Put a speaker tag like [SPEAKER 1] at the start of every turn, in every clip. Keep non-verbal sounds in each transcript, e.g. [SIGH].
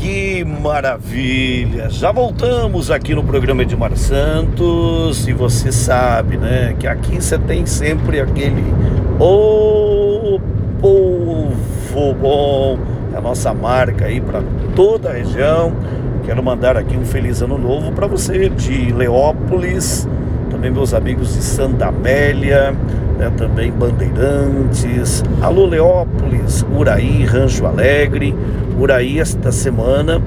[SPEAKER 1] Que maravilha! Já voltamos aqui no programa Edmar Santos e você sabe, né, que aqui você tem sempre aquele Ô povo bom, é a nossa marca aí para toda a região. Quero mandar aqui um feliz ano novo para você de Leópolis, também meus amigos de Santa Amélia, né, também Bandeirantes, Alô Leópolis, Uraí, Rancho Alegre. Uraí, esta semana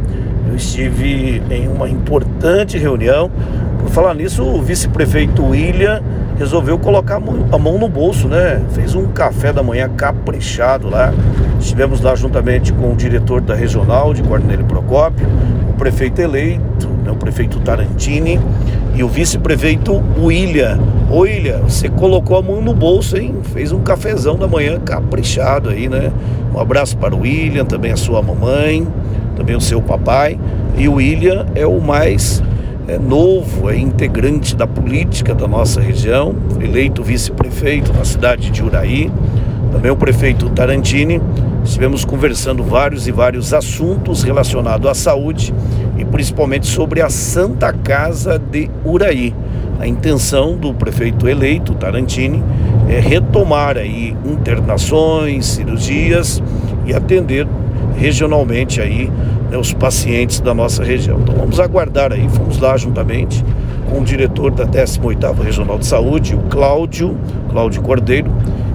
[SPEAKER 1] eu estive em uma importante reunião. Por falar nisso, o vice-prefeito William resolveu colocar a mão no bolso, né? Fez um café da manhã caprichado lá. Estivemos lá juntamente com o diretor da regional de Cornélio Procópio, o prefeito eleito, né, o prefeito Tarantini e o vice-prefeito William. Ô William, você colocou a mão no bolso, hein? Fez um cafezão da manhã caprichado aí, né? Um abraço para o William, também a sua mamãe, também o seu papai. E o William é o mais é, novo, é integrante da política da nossa região, eleito vice-prefeito na cidade de Uraí. Também o prefeito Tarantini. Estivemos conversando vários e vários assuntos relacionados à saúde principalmente sobre a Santa Casa de Uraí. A intenção do prefeito eleito, Tarantini, é retomar aí internações, cirurgias e atender regionalmente aí né, os pacientes da nossa região. Então vamos aguardar aí, fomos lá juntamente com o diretor da 18ª Regional de Saúde, o Cláudio, Cláudio Cordeiro,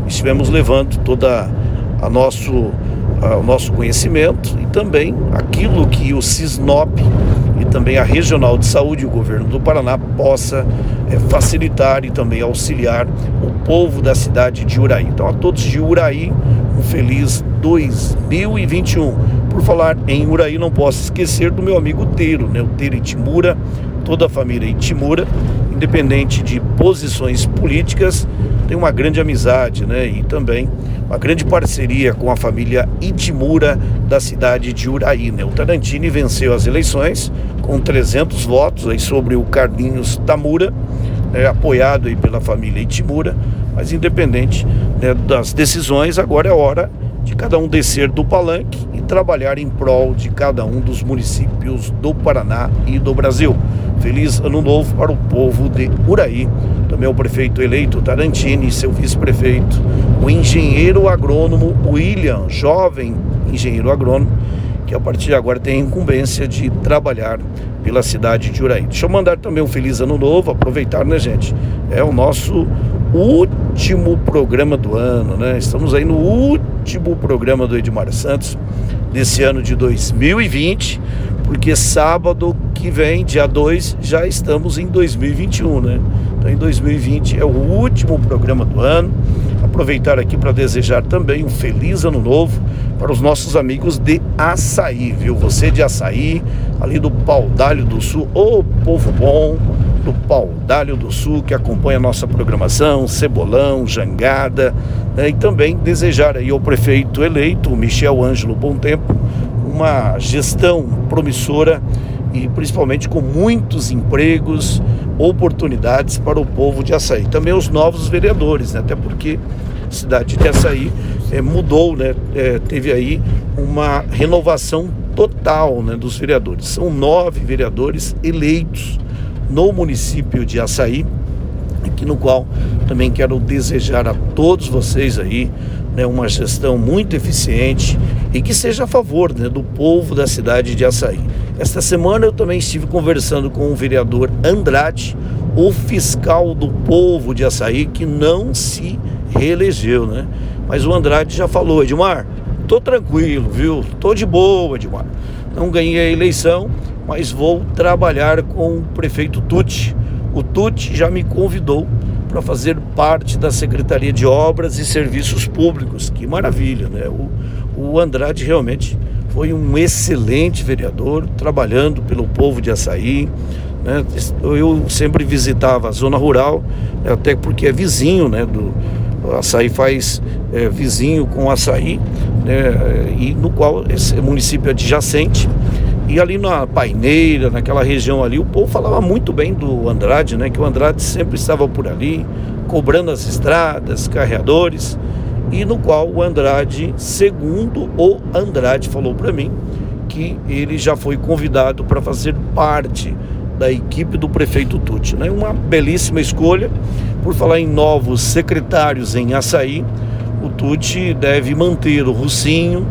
[SPEAKER 1] estivemos levando toda a nosso o nosso conhecimento e também aquilo que o Cisnop e também a Regional de Saúde e o governo do Paraná possa é, facilitar e também auxiliar o povo da cidade de Uraí. Então, a todos de Uraí, um feliz 2021. Por falar em Uraí, não posso esquecer do meu amigo Teiro, né? o Teiro Itimura, toda a família Itimura, independente de posições políticas, tem uma grande amizade né? e também uma grande parceria com a família Itimura da cidade de Uraí. Né? O Tarantini venceu as eleições com 300 votos aí sobre o Carlinhos Tamura, né? apoiado aí pela família Itimura, mas independente né, das decisões, agora é hora de cada um descer do palanque e trabalhar em prol de cada um dos municípios do Paraná e do Brasil. Feliz ano novo para o povo de Uraí. Também o prefeito eleito Tarantini seu vice-prefeito, o engenheiro agrônomo William, jovem engenheiro agrônomo, que a partir de agora tem a incumbência de trabalhar pela cidade de Uraí. Deixa eu mandar também um feliz ano novo, aproveitar, né, gente? É o nosso último programa do ano, né? Estamos aí no último programa do Edmar Santos desse ano de 2020, porque sábado que vem, dia 2, já estamos em 2021, né? Então em 2020 é o último programa do ano. Aproveitar aqui para desejar também um feliz ano novo para os nossos amigos de Açaí, viu? Você de Açaí, ali do Paudalho do Sul, ô povo bom, do Paudalho do Sul que acompanha a nossa programação, Cebolão, Jangada, né? e também desejar aí ao prefeito eleito, Michel Ângelo Bom Tempo, uma gestão promissora e principalmente com muitos empregos, oportunidades para o povo de Açaí. Também os novos vereadores, né? até porque a cidade de Açaí é, mudou, né? É, teve aí uma renovação total né, dos vereadores. São nove vereadores eleitos no município de Açaí, aqui no qual também quero desejar a todos vocês aí né, uma gestão muito eficiente e que seja a favor né, do povo da cidade de Açaí. Esta semana eu também estive conversando com o vereador Andrade, o fiscal do povo de Açaí, que não se reelegeu, né? Mas o Andrade já falou, Edmar, tô tranquilo, viu? Tô de boa, Edmar. Não ganhei a eleição, mas vou trabalhar com o prefeito Tucci. O Tucci já me convidou para fazer parte da Secretaria de Obras e Serviços Públicos. Que maravilha, né? O, o Andrade realmente foi um excelente vereador, trabalhando pelo povo de Açaí. Né? Eu sempre visitava a zona rural, até porque é vizinho, né? Do, Açaí faz é, vizinho com Açaí, né? e no qual esse município é adjacente. E ali na Paineira, naquela região ali, o povo falava muito bem do Andrade, né? Que o Andrade sempre estava por ali, cobrando as estradas, carreadores, e no qual o Andrade, segundo o Andrade falou para mim, que ele já foi convidado para fazer parte da equipe do prefeito Tucci. Né? Uma belíssima escolha. Por falar em novos secretários em Açaí, o Tucci deve manter o Russinho,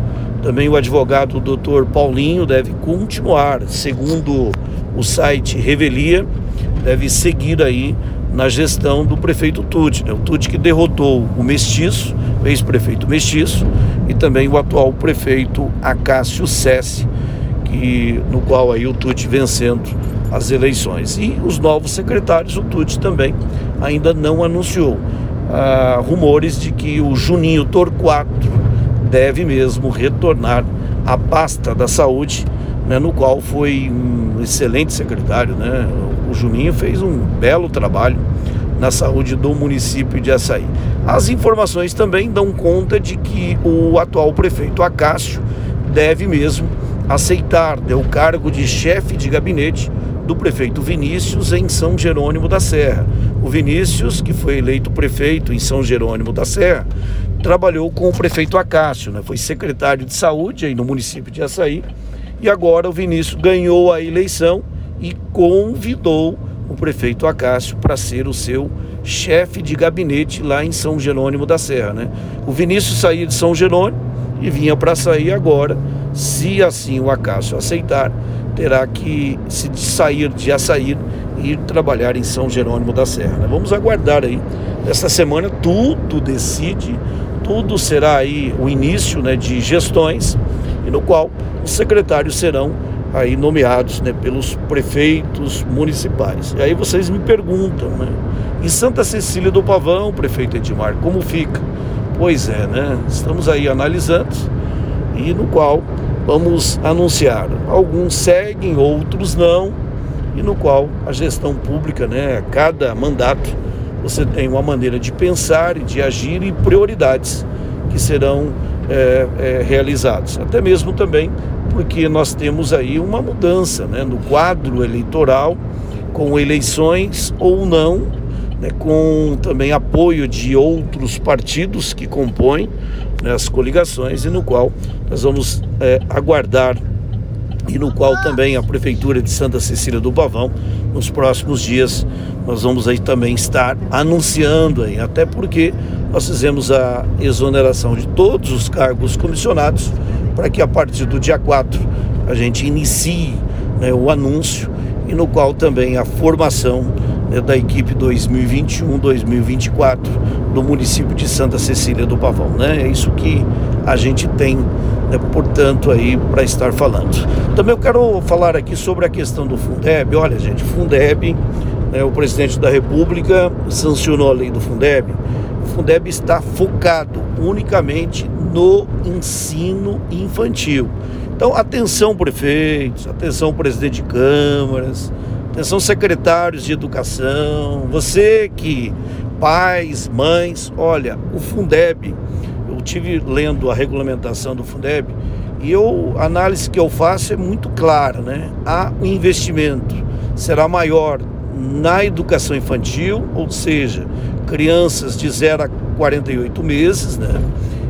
[SPEAKER 1] também o advogado doutor Paulinho deve continuar, segundo o site Revelia, deve seguir aí na gestão do prefeito Tucci. Né? O Tucci que derrotou o Mestiço, o ex-prefeito Mestiço, e também o atual prefeito Acácio Sessi, que, no qual aí o Tucci vencendo as eleições. E os novos secretários, o Tucci também ainda não anunciou. Há rumores de que o Juninho Torquato deve mesmo retornar à pasta da saúde, né, no qual foi um excelente secretário. Né? O Juninho fez um belo trabalho na saúde do município de Açaí. As informações também dão conta de que o atual prefeito Acácio deve mesmo aceitar né, o cargo de chefe de gabinete do prefeito Vinícius em São Jerônimo da Serra. O Vinícius, que foi eleito prefeito em São Jerônimo da Serra, trabalhou com o prefeito Acácio, né? foi secretário de saúde aí no município de Açaí, e agora o Vinícius ganhou a eleição e convidou o prefeito Acácio para ser o seu chefe de gabinete lá em São Jerônimo da Serra. Né? O Vinícius saía de São Jerônimo e vinha para sair agora, se assim o Acácio aceitar, terá que se sair de Açaí e ir trabalhar em São Jerônimo da Serra. Né? Vamos aguardar aí. Esta semana tudo decide, tudo será aí o início né, de gestões, e no qual os secretários serão aí nomeados né, pelos prefeitos municipais. E aí vocês me perguntam, né? Em Santa Cecília do Pavão, prefeito Edmar, como fica? Pois é, né? Estamos aí analisando e no qual vamos anunciar. Alguns seguem, outros não, e no qual a gestão pública, né, cada mandato, você tem uma maneira de pensar e de agir e prioridades que serão é, é, realizados. Até mesmo também porque nós temos aí uma mudança né, no quadro eleitoral, com eleições ou não, né, com também apoio de outros partidos que compõem né, as coligações e no qual nós vamos é, aguardar e no qual também a Prefeitura de Santa Cecília do Pavão, nos próximos dias, nós vamos aí também estar anunciando aí, até porque nós fizemos a exoneração de todos os cargos comissionados para que a partir do dia 4 a gente inicie né, o anúncio e no qual também a formação da equipe 2021-2024 do município de Santa Cecília do Pavão. Né? É isso que a gente tem, né, portanto, aí para estar falando. Também eu quero falar aqui sobre a questão do Fundeb. Olha, gente, Fundeb, né, o presidente da República sancionou a lei do Fundeb. O Fundeb está focado unicamente no ensino infantil. Então, atenção prefeitos, atenção presidente de câmaras, atenção secretários de educação, você que pais, mães, olha, o Fundeb, eu tive lendo a regulamentação do Fundeb e eu, a análise que eu faço é muito clara, né? Há um investimento será maior na educação infantil, ou seja, crianças de 0 a 48 meses, né?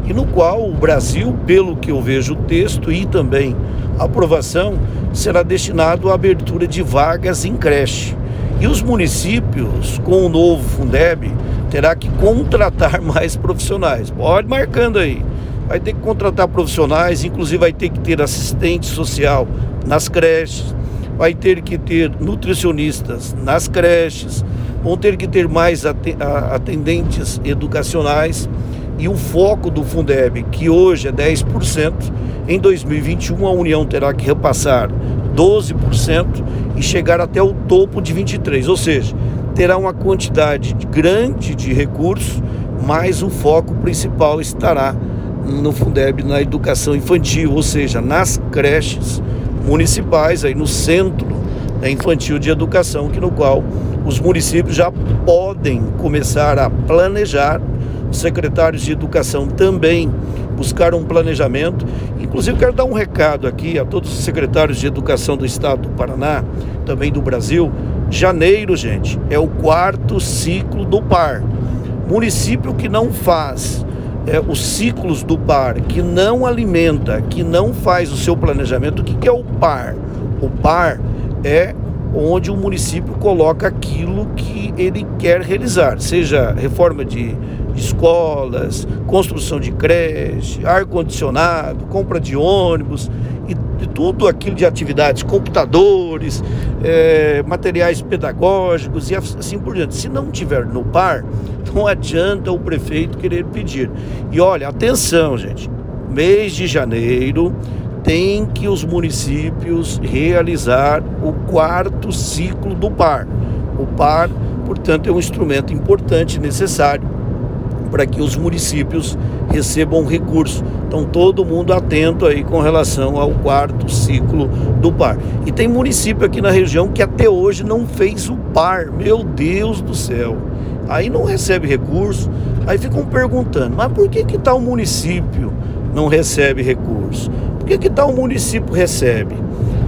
[SPEAKER 1] E no qual o Brasil, pelo que eu vejo o texto e também aprovação, será destinado à abertura de vagas em creche. E os municípios, com o novo Fundeb, terá que contratar [LAUGHS] mais profissionais. Pode marcando aí. Vai ter que contratar profissionais, inclusive vai ter que ter assistente social nas creches, vai ter que ter nutricionistas nas creches, vão ter que ter mais atendentes educacionais e o foco do Fundeb, que hoje é 10%, em 2021 a União terá que repassar 12% e chegar até o topo de 23%, ou seja, terá uma quantidade grande de recursos, mas o foco principal estará no Fundeb na educação infantil, ou seja, nas creches municipais, aí no centro né, infantil de educação, que no qual os municípios já podem começar a planejar, secretários de educação também buscaram um planejamento. Inclusive, quero dar um recado aqui a todos os secretários de educação do estado do Paraná, também do Brasil. Janeiro, gente, é o quarto ciclo do PAR. Município que não faz é, os ciclos do par, que não alimenta, que não faz o seu planejamento, o que, que é o par? O par é onde o município coloca aquilo que ele quer realizar, seja reforma de escolas, construção de creche, ar-condicionado, compra de ônibus e, tudo aquilo de atividades, computadores, é, materiais pedagógicos e assim por diante. Se não tiver no par, [LAUGHS] não adianta o prefeito querer pedir. E olha, atenção, gente, mês de janeiro tem que os municípios realizar o quarto ciclo do PAR. O PAR, portanto, é um instrumento importante, necessário para que os municípios recebam recurso. Então todo mundo atento aí com relação ao quarto ciclo do PAR. E tem município aqui na região que até hoje não fez o PAR. Meu Deus do céu. Aí não recebe recurso. Aí ficam perguntando, mas por que que tal município não recebe recurso? Por que, que tal município recebe?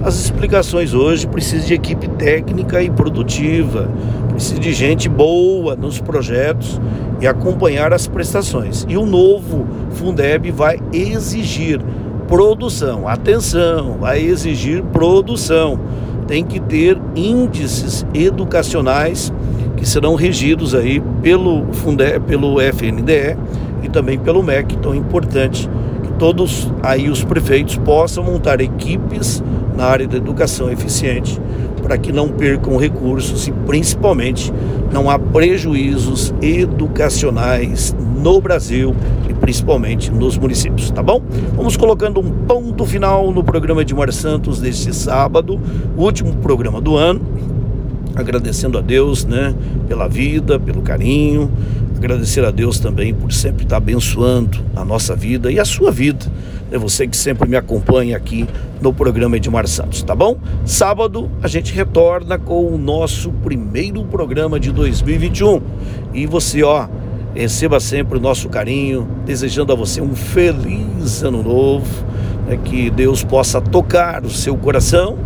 [SPEAKER 1] As explicações hoje precisam de equipe técnica e produtiva, precisa de gente boa nos projetos e acompanhar as prestações. E o novo Fundeb vai exigir produção, atenção, vai exigir produção. Tem que ter índices educacionais que serão regidos aí pelo Fundeb, pelo FNDE e também pelo MEC, tão importante todos aí os prefeitos possam montar equipes na área da educação eficiente para que não percam recursos e principalmente não há prejuízos educacionais no Brasil e principalmente nos municípios, tá bom? Vamos colocando um ponto final no programa de Mar Santos deste sábado, último programa do ano, agradecendo a Deus, né, pela vida, pelo carinho, Agradecer a Deus também por sempre estar abençoando a nossa vida e a sua vida. É você que sempre me acompanha aqui no programa Edmar Santos, tá bom? Sábado a gente retorna com o nosso primeiro programa de 2021. E você, ó, receba sempre o nosso carinho, desejando a você um feliz ano novo, né, que Deus possa tocar o seu coração,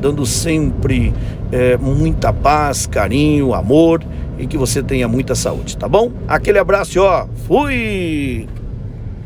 [SPEAKER 1] dando sempre é, muita paz, carinho, amor e que você tenha muita saúde, tá bom? Aquele abraço, ó. Fui!